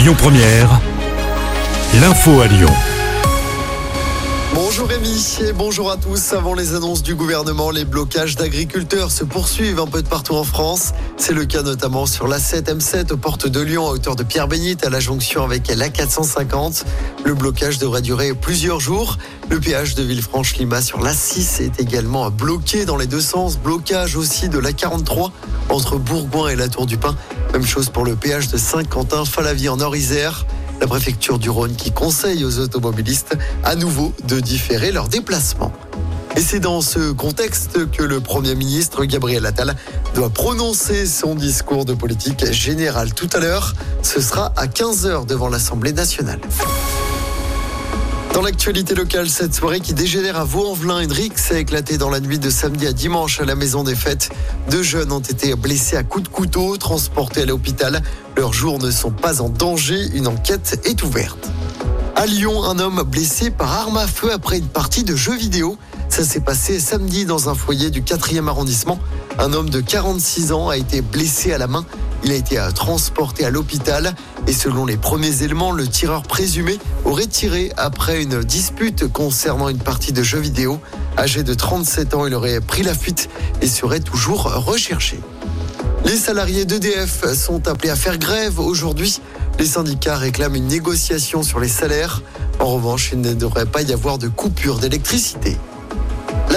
Lyon Première, l'info à Lyon. Bonjour Rémi et bonjour à tous. Avant les annonces du gouvernement, les blocages d'agriculteurs se poursuivent un peu de partout en France. C'est le cas notamment sur l'A7 M7 aux portes de Lyon à hauteur de Pierre-Bénite à la jonction avec l'A450. Le blocage devrait durer plusieurs jours. Le péage de Villefranche-Lima sur l'A6 est également bloqué dans les deux sens. Blocage aussi de l'A43 entre Bourgoin et la Tour du Pin. Même chose pour le péage de Saint-Quentin-Falavie en Nord-Isère la préfecture du Rhône qui conseille aux automobilistes à nouveau de différer leur déplacement. Et c'est dans ce contexte que le Premier ministre Gabriel Attal doit prononcer son discours de politique générale tout à l'heure. Ce sera à 15h devant l'Assemblée nationale. Dans l'actualité locale, cette soirée qui dégénère à Vaux-en-Velin, Hendrix a éclaté dans la nuit de samedi à dimanche à la maison des fêtes. Deux jeunes ont été blessés à coups de couteau, transportés à l'hôpital. Leurs jours ne sont pas en danger. Une enquête est ouverte. À Lyon, un homme blessé par arme à feu après une partie de jeux vidéo. Ça s'est passé samedi dans un foyer du 4e arrondissement. Un homme de 46 ans a été blessé à la main. Il a été euh, transporté à l'hôpital et selon les premiers éléments, le tireur présumé aurait tiré après une dispute concernant une partie de jeux vidéo. Âgé de 37 ans, il aurait pris la fuite et serait toujours recherché. Les salariés d'EDF sont appelés à faire grève aujourd'hui. Les syndicats réclament une négociation sur les salaires. En revanche, il ne devrait pas y avoir de coupure d'électricité.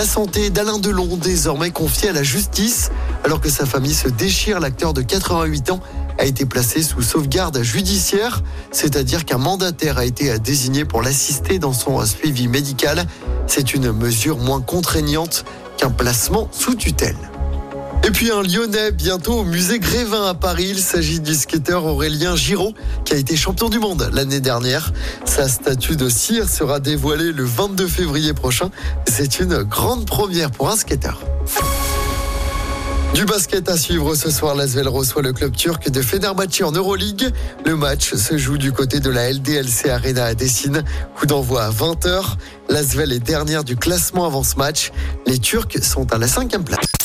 La santé d'Alain Delon, désormais confiée à la justice, alors que sa famille se déchire, l'acteur de 88 ans a été placé sous sauvegarde judiciaire, c'est-à-dire qu'un mandataire a été désigné pour l'assister dans son suivi médical. C'est une mesure moins contraignante qu'un placement sous tutelle. Et puis un Lyonnais bientôt au musée Grévin à Paris. Il s'agit du skateur Aurélien Giraud qui a été champion du monde l'année dernière. Sa statue de cire sera dévoilée le 22 février prochain. C'est une grande première pour un skateur. Du basket à suivre ce soir, l'Asvel reçoit le club turc de Fenerbahçe en Euroleague. Le match se joue du côté de la LDLC Arena à Dessine. Coup d'envoi à 20h. L'Asvel est dernière du classement avant ce match. Les Turcs sont à la cinquième place.